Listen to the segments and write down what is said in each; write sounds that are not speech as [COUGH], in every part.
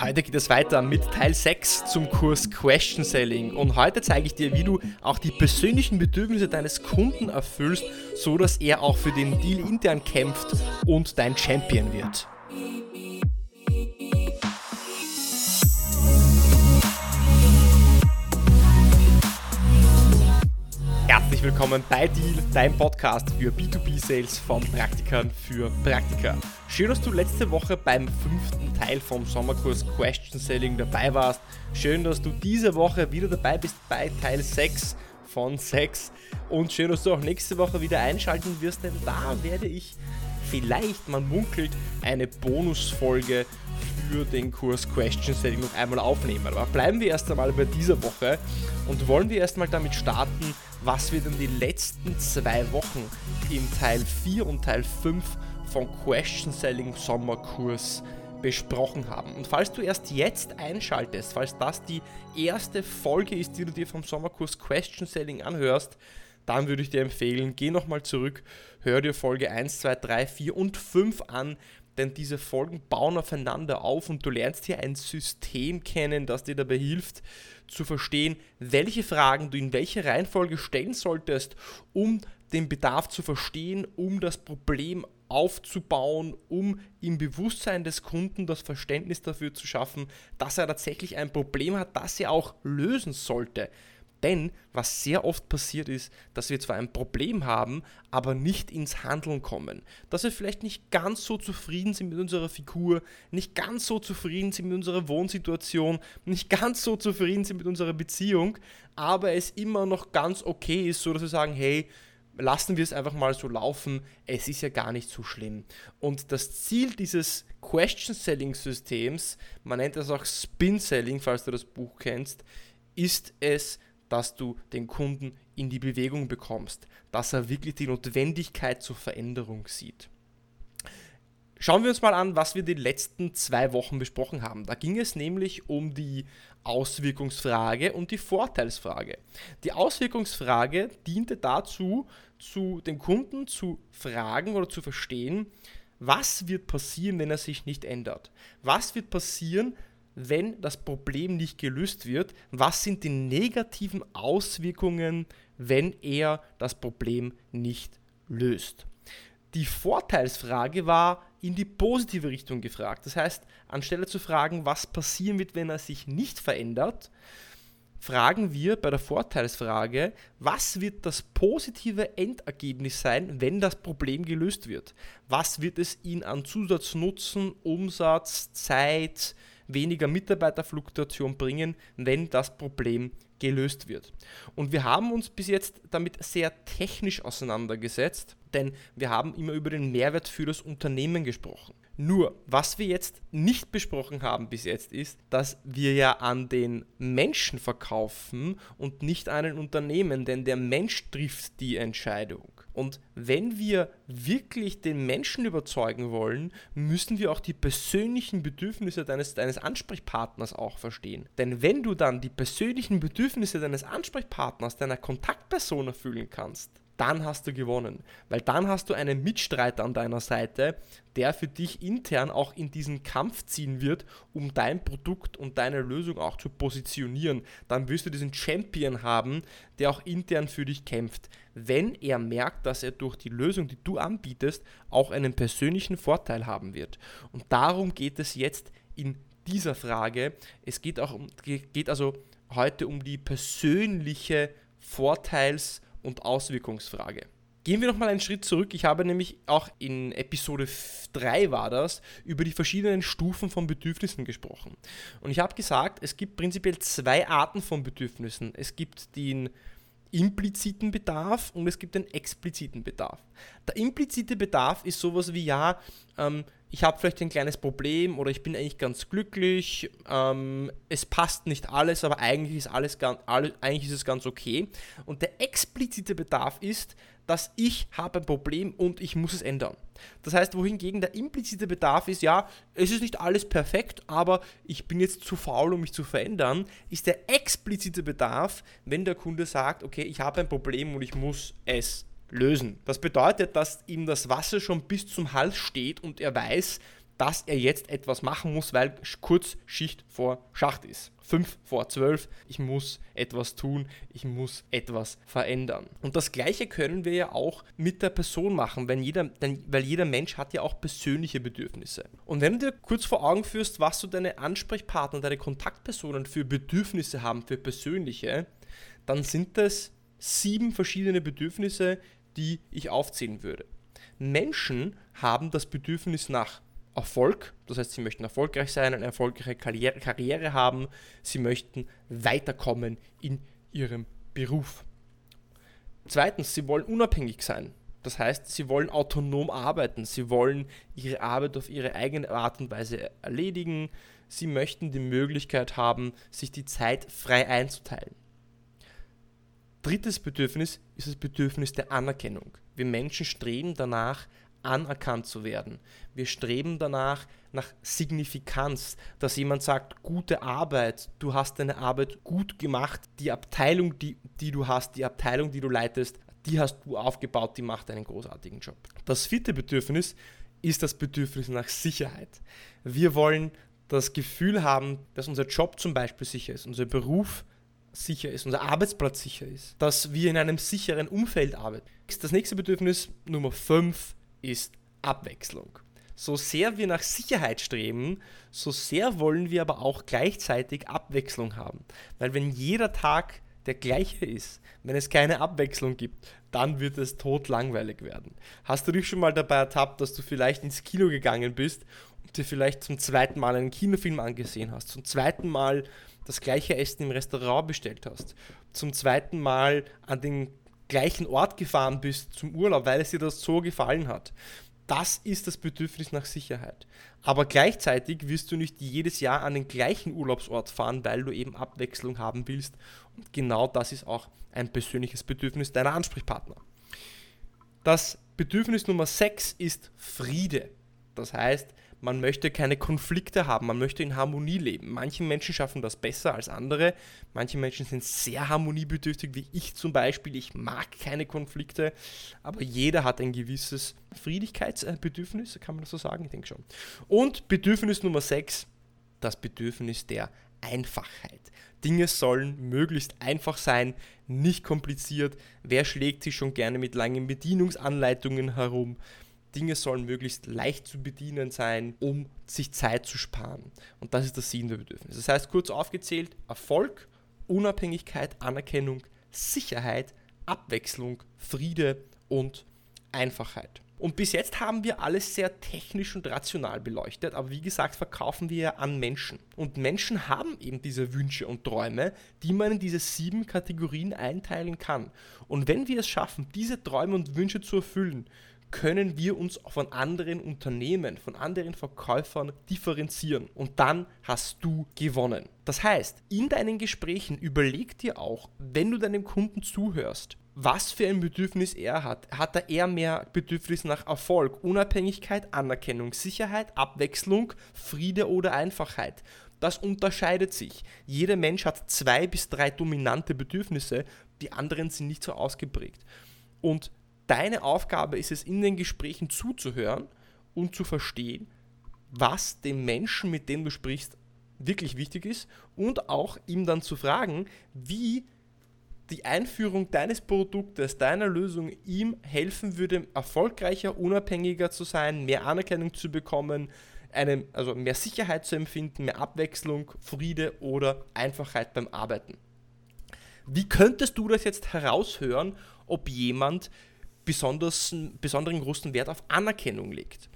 Heute geht es weiter mit Teil 6 zum Kurs Question Selling und heute zeige ich dir, wie du auch die persönlichen Bedürfnisse deines Kunden erfüllst, so dass er auch für den Deal intern kämpft und dein Champion wird. Herzlich willkommen bei Deal, dein Podcast für B2B-Sales von Praktikern für Praktika. Schön, dass du letzte Woche beim fünften Teil vom Sommerkurs Question Selling dabei warst. Schön, dass du diese Woche wieder dabei bist bei Teil 6 von 6. Und schön, dass du auch nächste Woche wieder einschalten wirst, denn da werde ich vielleicht, man munkelt, eine Bonusfolge für den Kurs Question Selling noch einmal aufnehmen. Aber bleiben wir erst einmal bei dieser Woche und wollen wir erstmal damit starten, was wir denn die letzten zwei Wochen im Teil 4 und Teil 5 von Question Selling Sommerkurs besprochen haben. Und falls du erst jetzt einschaltest, falls das die erste Folge ist, die du dir vom Sommerkurs Question Selling anhörst, dann würde ich dir empfehlen, geh nochmal zurück, hör dir Folge 1, 2, 3, 4 und 5 an, denn diese Folgen bauen aufeinander auf und du lernst hier ein System kennen, das dir dabei hilft zu verstehen, welche Fragen du in welcher Reihenfolge stellen solltest, um den Bedarf zu verstehen, um das Problem aufzubauen, um im Bewusstsein des Kunden das Verständnis dafür zu schaffen, dass er tatsächlich ein Problem hat, das er auch lösen sollte. Denn was sehr oft passiert ist, dass wir zwar ein Problem haben, aber nicht ins Handeln kommen. Dass wir vielleicht nicht ganz so zufrieden sind mit unserer Figur, nicht ganz so zufrieden sind mit unserer Wohnsituation, nicht ganz so zufrieden sind mit unserer Beziehung, aber es immer noch ganz okay ist, so dass wir sagen, hey, lassen wir es einfach mal so laufen, es ist ja gar nicht so schlimm. Und das Ziel dieses Question Selling Systems, man nennt das auch Spin Selling, falls du das Buch kennst, ist es, dass du den Kunden in die Bewegung bekommst, dass er wirklich die Notwendigkeit zur Veränderung sieht. Schauen wir uns mal an, was wir die letzten zwei Wochen besprochen haben. Da ging es nämlich um die Auswirkungsfrage und die Vorteilsfrage. Die Auswirkungsfrage diente dazu, zu den Kunden zu fragen oder zu verstehen, was wird passieren, wenn er sich nicht ändert? Was wird passieren, wenn das Problem nicht gelöst wird? Was sind die negativen Auswirkungen, wenn er das Problem nicht löst? Die Vorteilsfrage war in die positive Richtung gefragt. Das heißt, anstelle zu fragen, was passieren wird, wenn er sich nicht verändert, fragen wir bei der Vorteilsfrage, was wird das positive Endergebnis sein, wenn das Problem gelöst wird? Was wird es ihn an Zusatznutzen, Umsatz, Zeit, weniger Mitarbeiterfluktuation bringen, wenn das Problem gelöst wird. Und wir haben uns bis jetzt damit sehr technisch auseinandergesetzt, denn wir haben immer über den Mehrwert für das Unternehmen gesprochen. Nur, was wir jetzt nicht besprochen haben bis jetzt ist, dass wir ja an den Menschen verkaufen und nicht an ein Unternehmen, denn der Mensch trifft die Entscheidung. Und wenn wir wirklich den Menschen überzeugen wollen, müssen wir auch die persönlichen Bedürfnisse deines, deines Ansprechpartners auch verstehen. Denn wenn du dann die persönlichen Bedürfnisse deines Ansprechpartners, deiner Kontaktperson erfüllen kannst, dann hast du gewonnen. Weil dann hast du einen Mitstreiter an deiner Seite, der für dich intern auch in diesen Kampf ziehen wird, um dein Produkt und deine Lösung auch zu positionieren. Dann wirst du diesen Champion haben, der auch intern für dich kämpft. Wenn er merkt, dass er durch die Lösung, die du anbietest, auch einen persönlichen Vorteil haben wird. Und darum geht es jetzt in dieser Frage. Es geht auch um, geht also heute um die persönliche Vorteils- und Auswirkungsfrage. Gehen wir nochmal einen Schritt zurück. Ich habe nämlich auch in Episode 3 war das, über die verschiedenen Stufen von Bedürfnissen gesprochen. Und ich habe gesagt, es gibt prinzipiell zwei Arten von Bedürfnissen. Es gibt den impliziten Bedarf und es gibt den expliziten Bedarf. Der implizite Bedarf ist sowas wie, ja, ähm, ich habe vielleicht ein kleines Problem oder ich bin eigentlich ganz glücklich, ähm, es passt nicht alles, aber eigentlich ist, alles ganz, alle, eigentlich ist es ganz okay. Und der explizite Bedarf ist, dass ich habe ein Problem und ich muss es ändern. Das heißt, wohingegen der implizite Bedarf ist, ja, es ist nicht alles perfekt, aber ich bin jetzt zu faul, um mich zu verändern, ist der explizite Bedarf, wenn der Kunde sagt, okay, ich habe ein Problem und ich muss es lösen. Das bedeutet, dass ihm das Wasser schon bis zum Hals steht und er weiß, dass er jetzt etwas machen muss, weil kurz Schicht vor Schacht ist. 5 vor 12, ich muss etwas tun, ich muss etwas verändern. Und das gleiche können wir ja auch mit der Person machen, wenn jeder, denn, weil jeder Mensch hat ja auch persönliche Bedürfnisse. Und wenn du dir kurz vor Augen führst, was so deine Ansprechpartner, deine Kontaktpersonen für Bedürfnisse haben, für persönliche, dann sind das sieben verschiedene Bedürfnisse, die ich aufzählen würde. Menschen haben das Bedürfnis nach Erfolg, das heißt, sie möchten erfolgreich sein, eine erfolgreiche Karriere, Karriere haben, sie möchten weiterkommen in ihrem Beruf. Zweitens, sie wollen unabhängig sein. Das heißt, sie wollen autonom arbeiten, sie wollen ihre Arbeit auf ihre eigene Art und Weise erledigen, sie möchten die Möglichkeit haben, sich die Zeit frei einzuteilen. Drittes Bedürfnis ist das Bedürfnis der Anerkennung. Wir Menschen streben danach, anerkannt zu werden. Wir streben danach nach Signifikanz, dass jemand sagt, gute Arbeit, du hast deine Arbeit gut gemacht, die Abteilung, die, die du hast, die Abteilung, die du leitest, die hast du aufgebaut, die macht einen großartigen Job. Das vierte Bedürfnis ist das Bedürfnis nach Sicherheit. Wir wollen das Gefühl haben, dass unser Job zum Beispiel sicher ist, unser Beruf sicher ist, unser Arbeitsplatz sicher ist, dass wir in einem sicheren Umfeld arbeiten. Das nächste Bedürfnis, Nummer 5, ist Abwechslung. So sehr wir nach Sicherheit streben, so sehr wollen wir aber auch gleichzeitig Abwechslung haben. Weil wenn jeder Tag der gleiche ist, wenn es keine Abwechslung gibt, dann wird es totlangweilig werden. Hast du dich schon mal dabei ertappt, dass du vielleicht ins Kino gegangen bist und dir vielleicht zum zweiten Mal einen Kinofilm angesehen hast, zum zweiten Mal das gleiche Essen im Restaurant bestellt hast, zum zweiten Mal an den gleichen Ort gefahren bist zum Urlaub, weil es dir das so gefallen hat. Das ist das Bedürfnis nach Sicherheit. Aber gleichzeitig wirst du nicht jedes Jahr an den gleichen Urlaubsort fahren, weil du eben Abwechslung haben willst. Und genau das ist auch ein persönliches Bedürfnis deiner Ansprechpartner. Das Bedürfnis Nummer 6 ist Friede. Das heißt, man möchte keine Konflikte haben, man möchte in Harmonie leben. Manche Menschen schaffen das besser als andere, manche Menschen sind sehr harmoniebedürftig, wie ich zum Beispiel. Ich mag keine Konflikte, aber jeder hat ein gewisses Friedigkeitsbedürfnis, kann man das so sagen? Ich denke schon. Und Bedürfnis Nummer 6, das Bedürfnis der Einfachheit. Dinge sollen möglichst einfach sein, nicht kompliziert. Wer schlägt sich schon gerne mit langen Bedienungsanleitungen herum? Dinge sollen möglichst leicht zu bedienen sein, um sich Zeit zu sparen. Und das ist das Sinn der Bedürfnis. Das heißt, kurz aufgezählt, Erfolg, Unabhängigkeit, Anerkennung, Sicherheit, Abwechslung, Friede und Einfachheit. Und bis jetzt haben wir alles sehr technisch und rational beleuchtet, aber wie gesagt, verkaufen wir ja an Menschen. Und Menschen haben eben diese Wünsche und Träume, die man in diese sieben Kategorien einteilen kann. Und wenn wir es schaffen, diese Träume und Wünsche zu erfüllen, können wir uns von anderen Unternehmen, von anderen Verkäufern differenzieren und dann hast du gewonnen. Das heißt, in deinen Gesprächen überleg dir auch, wenn du deinem Kunden zuhörst, was für ein Bedürfnis er hat. Hat er eher mehr Bedürfnis nach Erfolg, Unabhängigkeit, Anerkennung, Sicherheit, Abwechslung, Friede oder Einfachheit? Das unterscheidet sich. Jeder Mensch hat zwei bis drei dominante Bedürfnisse, die anderen sind nicht so ausgeprägt. Und deine Aufgabe ist es, in den Gesprächen zuzuhören und zu verstehen, was dem Menschen, mit dem du sprichst, wirklich wichtig ist und auch ihm dann zu fragen, wie die Einführung deines Produktes, deiner Lösung ihm helfen würde, erfolgreicher, unabhängiger zu sein, mehr Anerkennung zu bekommen, eine, also mehr Sicherheit zu empfinden, mehr Abwechslung, Friede oder Einfachheit beim Arbeiten. Wie könntest du das jetzt heraushören, ob jemand besonders, besonderen großen Wert auf Anerkennung legt.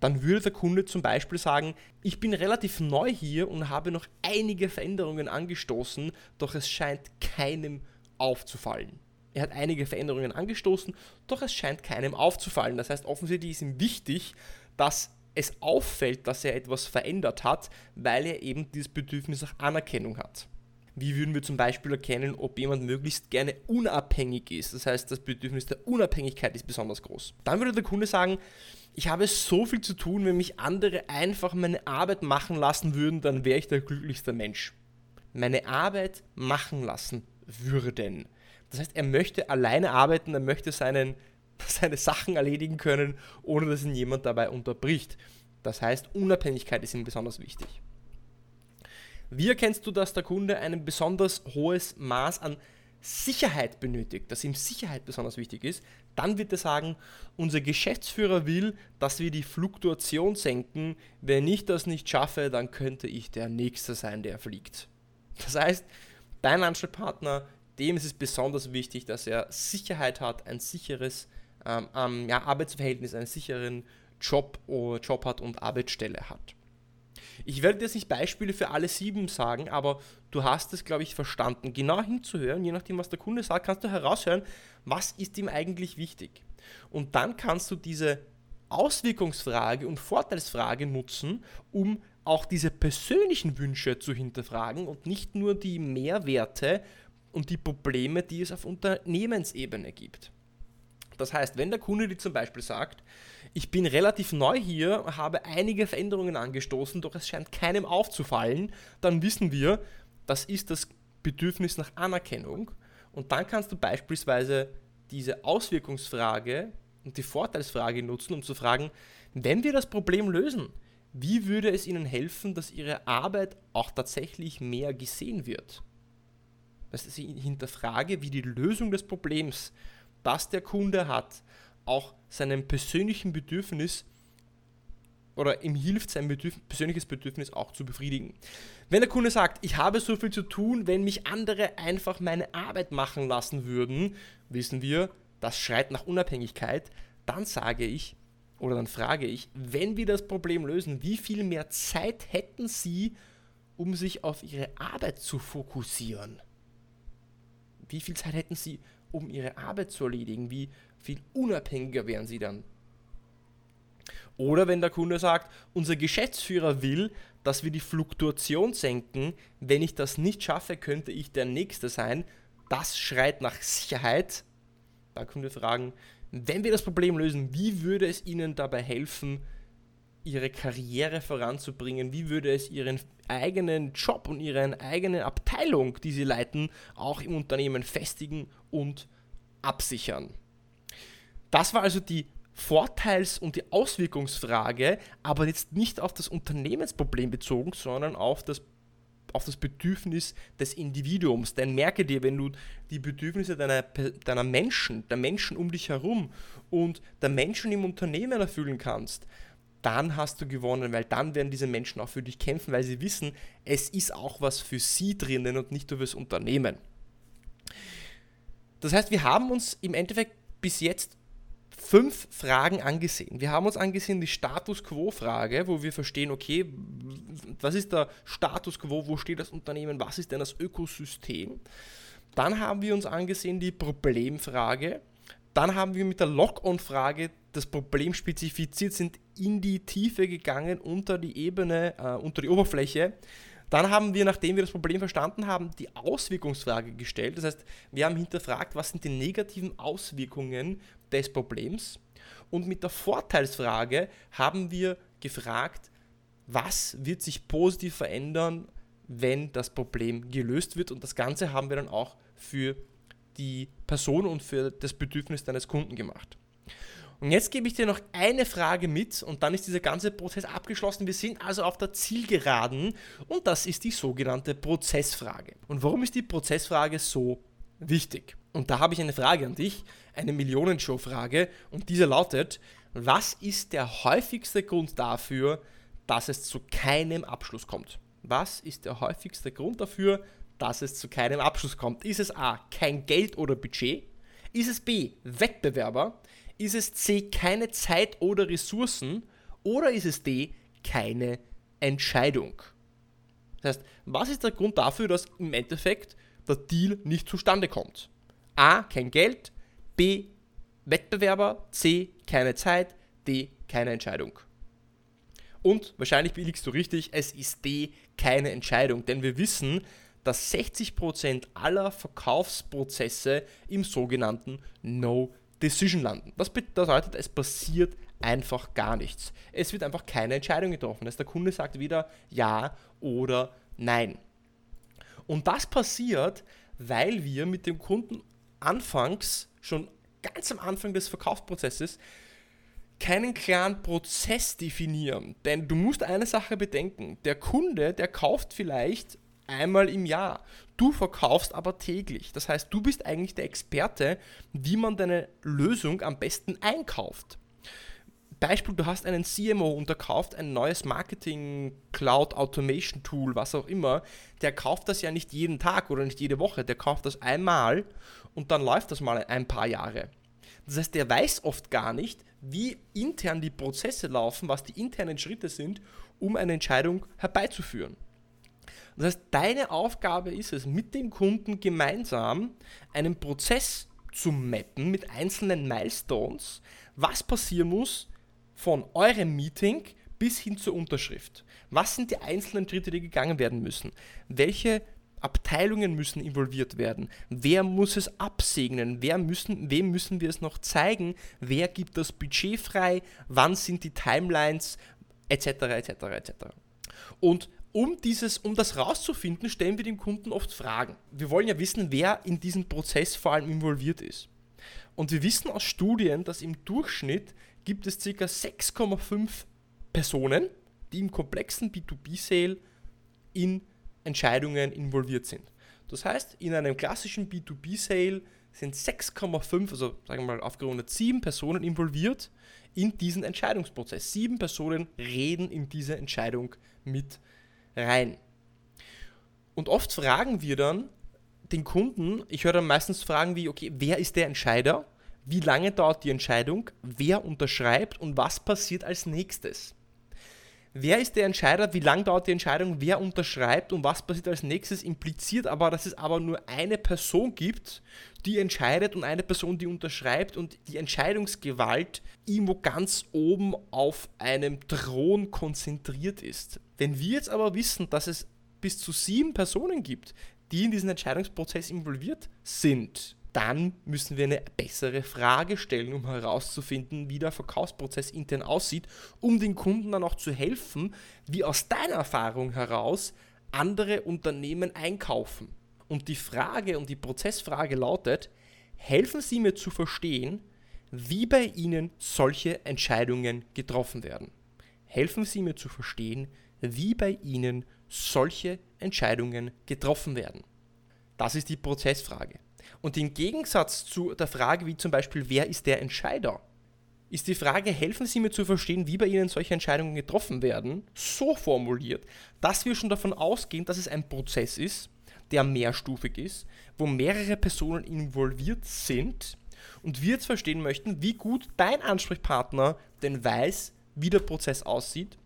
Dann würde der Kunde zum Beispiel sagen, ich bin relativ neu hier und habe noch einige Veränderungen angestoßen, doch es scheint keinem aufzufallen. Er hat einige Veränderungen angestoßen, doch es scheint keinem aufzufallen. Das heißt, offensichtlich ist ihm wichtig, dass es auffällt, dass er etwas verändert hat, weil er eben dieses Bedürfnis nach Anerkennung hat. Wie würden wir zum Beispiel erkennen, ob jemand möglichst gerne unabhängig ist? Das heißt, das Bedürfnis der Unabhängigkeit ist besonders groß. Dann würde der Kunde sagen, ich habe so viel zu tun, wenn mich andere einfach meine Arbeit machen lassen würden, dann wäre ich der glücklichste Mensch. Meine Arbeit machen lassen würden. Das heißt, er möchte alleine arbeiten, er möchte seinen, [LAUGHS] seine Sachen erledigen können, ohne dass ihn jemand dabei unterbricht. Das heißt, Unabhängigkeit ist ihm besonders wichtig. Wie erkennst du, dass der Kunde ein besonders hohes Maß an Sicherheit benötigt, dass ihm Sicherheit besonders wichtig ist? Dann wird er sagen, unser Geschäftsführer will, dass wir die Fluktuation senken. Wenn ich das nicht schaffe, dann könnte ich der Nächste sein, der fliegt. Das heißt, dein Ansprechpartner, dem ist es besonders wichtig, dass er Sicherheit hat, ein sicheres ähm, ja, Arbeitsverhältnis, einen sicheren Job, oh, Job hat und Arbeitsstelle hat. Ich werde jetzt nicht Beispiele für alle sieben sagen, aber du hast es, glaube ich, verstanden. Genau hinzuhören, je nachdem, was der Kunde sagt, kannst du heraushören, was ist ihm eigentlich wichtig. Und dann kannst du diese Auswirkungsfrage und Vorteilsfrage nutzen, um auch diese persönlichen Wünsche zu hinterfragen und nicht nur die Mehrwerte und die Probleme, die es auf Unternehmensebene gibt. Das heißt, wenn der Kunde dir zum Beispiel sagt, ich bin relativ neu hier, habe einige Veränderungen angestoßen, doch es scheint keinem aufzufallen, dann wissen wir, das ist das Bedürfnis nach Anerkennung. Und dann kannst du beispielsweise diese Auswirkungsfrage und die Vorteilsfrage nutzen, um zu fragen, wenn wir das Problem lösen, wie würde es Ihnen helfen, dass Ihre Arbeit auch tatsächlich mehr gesehen wird? Das ist ich hinterfrage, wie die Lösung des Problems, das der Kunde hat, auch seinem persönlichen Bedürfnis oder ihm hilft, sein Bedürf persönliches Bedürfnis auch zu befriedigen. Wenn der Kunde sagt, ich habe so viel zu tun, wenn mich andere einfach meine Arbeit machen lassen würden, wissen wir, das schreit nach Unabhängigkeit, dann sage ich oder dann frage ich, wenn wir das Problem lösen, wie viel mehr Zeit hätten Sie, um sich auf Ihre Arbeit zu fokussieren? Wie viel Zeit hätten Sie, um Ihre Arbeit zu erledigen? Wie viel unabhängiger wären Sie dann? Oder wenn der Kunde sagt, unser Geschäftsführer will, dass wir die Fluktuation senken, wenn ich das nicht schaffe, könnte ich der Nächste sein. Das schreit nach Sicherheit. Da können wir fragen, wenn wir das Problem lösen, wie würde es Ihnen dabei helfen, Ihre Karriere voranzubringen? Wie würde es Ihren eigenen Job und Ihre eigene Abteilung, die Sie leiten, auch im Unternehmen festigen und absichern? Das war also die Vorteils- und die Auswirkungsfrage, aber jetzt nicht auf das Unternehmensproblem bezogen, sondern auf das, auf das Bedürfnis des Individuums. Denn merke dir, wenn du die Bedürfnisse deiner, deiner Menschen, der Menschen um dich herum und der Menschen im Unternehmen erfüllen kannst, dann hast du gewonnen, weil dann werden diese Menschen auch für dich kämpfen, weil sie wissen, es ist auch was für sie drinnen und nicht nur fürs Unternehmen. Das heißt, wir haben uns im Endeffekt bis jetzt fünf Fragen angesehen. Wir haben uns angesehen die Status Quo-Frage, wo wir verstehen, okay, was ist der Status Quo, wo steht das Unternehmen, was ist denn das Ökosystem. Dann haben wir uns angesehen die Problemfrage. Dann haben wir mit der Lock-on-Frage das Problem spezifiziert, sind in die Tiefe gegangen, unter die Ebene, äh, unter die Oberfläche. Dann haben wir, nachdem wir das Problem verstanden haben, die Auswirkungsfrage gestellt. Das heißt, wir haben hinterfragt, was sind die negativen Auswirkungen des Problems. Und mit der Vorteilsfrage haben wir gefragt, was wird sich positiv verändern, wenn das Problem gelöst wird. Und das Ganze haben wir dann auch für die Person und für das Bedürfnis deines Kunden gemacht. Und jetzt gebe ich dir noch eine Frage mit und dann ist dieser ganze Prozess abgeschlossen. Wir sind also auf der Zielgeraden und das ist die sogenannte Prozessfrage. Und warum ist die Prozessfrage so wichtig? Und da habe ich eine Frage an dich, eine Millionenshow-Frage und diese lautet, was ist der häufigste Grund dafür, dass es zu keinem Abschluss kommt? Was ist der häufigste Grund dafür, dass es zu keinem Abschluss kommt? Ist es A, kein Geld oder Budget? Ist es B, Wettbewerber? Ist es C, keine Zeit oder Ressourcen? Oder ist es D, keine Entscheidung? Das heißt, was ist der Grund dafür, dass im Endeffekt der Deal nicht zustande kommt? A, kein Geld, B, Wettbewerber, C, keine Zeit, D, keine Entscheidung. Und wahrscheinlich liegst du richtig, es ist D, keine Entscheidung, denn wir wissen, dass 60% aller Verkaufsprozesse im sogenannten No Decision landen. Das bedeutet, es passiert einfach gar nichts. Es wird einfach keine Entscheidung getroffen. Das der Kunde sagt wieder Ja oder Nein. Und das passiert, weil wir mit dem Kunden anfangs, schon ganz am Anfang des Verkaufsprozesses, keinen klaren Prozess definieren. Denn du musst eine Sache bedenken. Der Kunde, der kauft vielleicht einmal im Jahr. Du verkaufst aber täglich. Das heißt, du bist eigentlich der Experte, wie man deine Lösung am besten einkauft. Beispiel, du hast einen CMO und der kauft ein neues Marketing, Cloud Automation Tool, was auch immer. Der kauft das ja nicht jeden Tag oder nicht jede Woche. Der kauft das einmal und dann läuft das mal ein paar Jahre. Das heißt, der weiß oft gar nicht, wie intern die Prozesse laufen, was die internen Schritte sind, um eine Entscheidung herbeizuführen. Das heißt, deine Aufgabe ist es, mit dem Kunden gemeinsam einen Prozess zu mappen mit einzelnen Milestones, was passieren muss von eurem Meeting bis hin zur Unterschrift. Was sind die einzelnen Schritte, die gegangen werden müssen? Welche Abteilungen müssen involviert werden. Wer muss es absegnen? Wer müssen, wem müssen wir es noch zeigen? Wer gibt das Budget frei? Wann sind die Timelines? Etc. etc. etc. Und um, dieses, um das rauszufinden, stellen wir dem Kunden oft Fragen. Wir wollen ja wissen, wer in diesem Prozess vor allem involviert ist. Und wir wissen aus Studien, dass im Durchschnitt gibt es ca. 6,5 Personen, die im komplexen B2B-Sale in Entscheidungen involviert sind. Das heißt, in einem klassischen B2B-Sale sind 6,5, also sagen wir mal aufgerundet 7 Personen involviert in diesen Entscheidungsprozess. Sieben Personen reden in diese Entscheidung mit rein. Und oft fragen wir dann den Kunden, ich höre dann meistens Fragen wie, okay, wer ist der Entscheider? Wie lange dauert die Entscheidung? Wer unterschreibt und was passiert als nächstes? Wer ist der Entscheider? Wie lange dauert die Entscheidung? Wer unterschreibt und was passiert als nächstes? Impliziert aber, dass es aber nur eine Person gibt, die entscheidet und eine Person, die unterschreibt und die Entscheidungsgewalt irgendwo ganz oben auf einem Thron konzentriert ist. Wenn wir jetzt aber wissen, dass es bis zu sieben Personen gibt, die in diesen Entscheidungsprozess involviert sind, dann müssen wir eine bessere Frage stellen, um herauszufinden, wie der Verkaufsprozess intern aussieht, um den Kunden dann auch zu helfen, wie aus deiner Erfahrung heraus andere Unternehmen einkaufen. Und die Frage und die Prozessfrage lautet, helfen Sie mir zu verstehen, wie bei Ihnen solche Entscheidungen getroffen werden. Helfen Sie mir zu verstehen, wie bei Ihnen solche Entscheidungen getroffen werden. Das ist die Prozessfrage. Und im Gegensatz zu der Frage wie zum Beispiel, wer ist der Entscheider, ist die Frage, helfen Sie mir zu verstehen, wie bei Ihnen solche Entscheidungen getroffen werden, so formuliert, dass wir schon davon ausgehen, dass es ein Prozess ist, der mehrstufig ist, wo mehrere Personen involviert sind und wir jetzt verstehen möchten, wie gut dein Ansprechpartner denn weiß, wie der Prozess aussieht,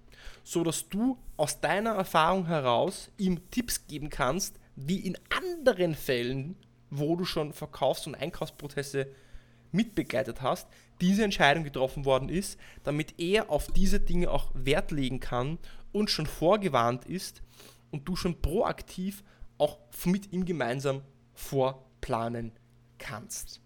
so dass du aus deiner Erfahrung heraus ihm Tipps geben kannst, wie in anderen Fällen wo du schon Verkaufs- und Einkaufsprozesse mitbegleitet hast, diese Entscheidung getroffen worden ist, damit er auf diese Dinge auch Wert legen kann und schon vorgewarnt ist und du schon proaktiv auch mit ihm gemeinsam vorplanen kannst.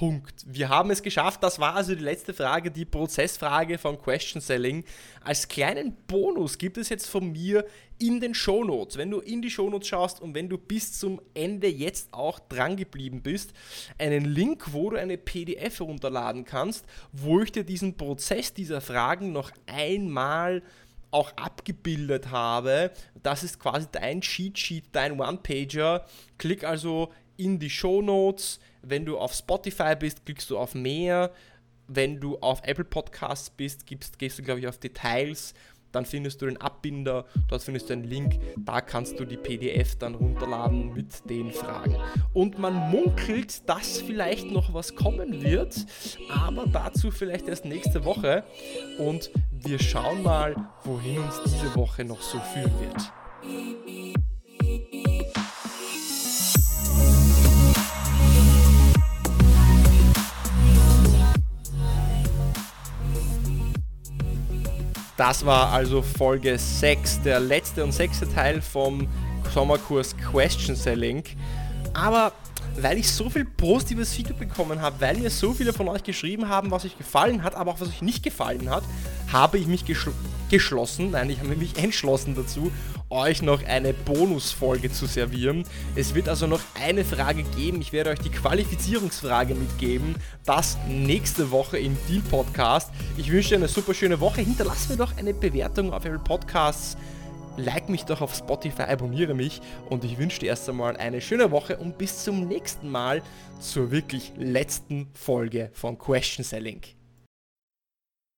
Punkt. Wir haben es geschafft. Das war also die letzte Frage, die Prozessfrage von Question Selling. Als kleinen Bonus gibt es jetzt von mir in den Shownotes, wenn du in die Shownotes schaust und wenn du bis zum Ende jetzt auch dran geblieben bist, einen Link, wo du eine PDF herunterladen kannst, wo ich dir diesen Prozess dieser Fragen noch einmal auch abgebildet habe. Das ist quasi dein Cheat Sheet, dein One-Pager. Klick also in die Show Notes. Wenn du auf Spotify bist, klickst du auf mehr. Wenn du auf Apple Podcasts bist, gibst, gehst du, glaube ich, auf Details. Dann findest du den Abbinder, dort findest du einen Link, da kannst du die PDF dann runterladen mit den Fragen. Und man munkelt, dass vielleicht noch was kommen wird, aber dazu vielleicht erst nächste Woche. Und wir schauen mal, wohin uns diese Woche noch so führen wird. Das war also Folge 6, der letzte und sechste Teil vom Sommerkurs Question Selling. Aber weil ich so viel positives Feedback bekommen habe, weil mir so viele von euch geschrieben haben, was euch gefallen hat, aber auch was euch nicht gefallen hat, habe ich mich geschlossen, nein, ich habe mich [LAUGHS] entschlossen dazu, euch noch eine Bonusfolge zu servieren. Es wird also noch eine Frage geben. Ich werde euch die Qualifizierungsfrage mitgeben. Das nächste Woche im Deal Podcast. Ich wünsche dir eine super schöne Woche. Hinterlass mir doch eine Bewertung auf Apple Podcasts. Like mich doch auf Spotify, abonniere mich und ich wünsche dir erst einmal eine schöne Woche und bis zum nächsten Mal zur wirklich letzten Folge von Question Selling.